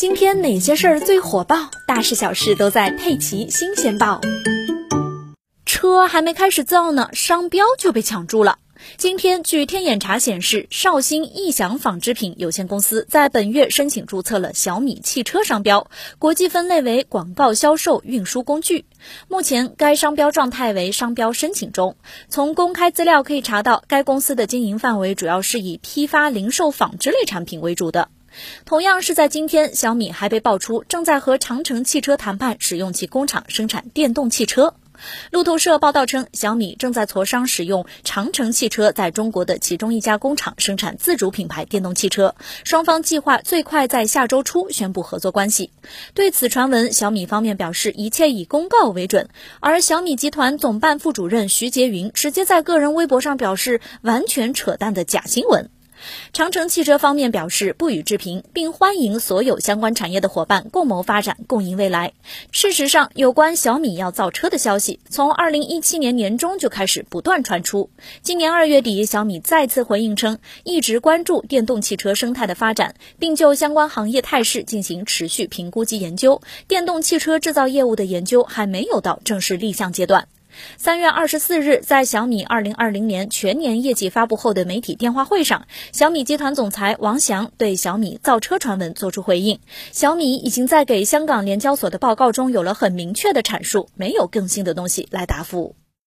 今天哪些事儿最火爆？大事小事都在《佩奇新鲜报》。车还没开始造呢，商标就被抢注了。今天，据天眼查显示，绍兴义享纺织品有限公司在本月申请注册了小米汽车商标，国际分类为广告销售运输工具。目前，该商标状态为商标申请中。从公开资料可以查到，该公司的经营范围主要是以批发、零售纺织类产品为主的。同样是在今天，小米还被爆出正在和长城汽车谈判，使用其工厂生产电动汽车。路透社报道称，小米正在磋商使用长城汽车在中国的其中一家工厂生产自主品牌电动汽车，双方计划最快在下周初宣布合作关系。对此传闻，小米方面表示一切以公告为准，而小米集团总办副主任徐杰云直接在个人微博上表示，完全扯淡的假新闻。长城汽车方面表示不予置评，并欢迎所有相关产业的伙伴共谋发展，共赢未来。事实上，有关小米要造车的消息，从二零一七年年中就开始不断传出。今年二月底，小米再次回应称，一直关注电动汽车生态的发展，并就相关行业态势进行持续评估及研究。电动汽车制造业务的研究还没有到正式立项阶段。三月二十四日，在小米二零二零年全年业绩发布后的媒体电话会上，小米集团总裁王翔对小米造车传闻作出回应。小米已经在给香港联交所的报告中有了很明确的阐述，没有更新的东西来答复。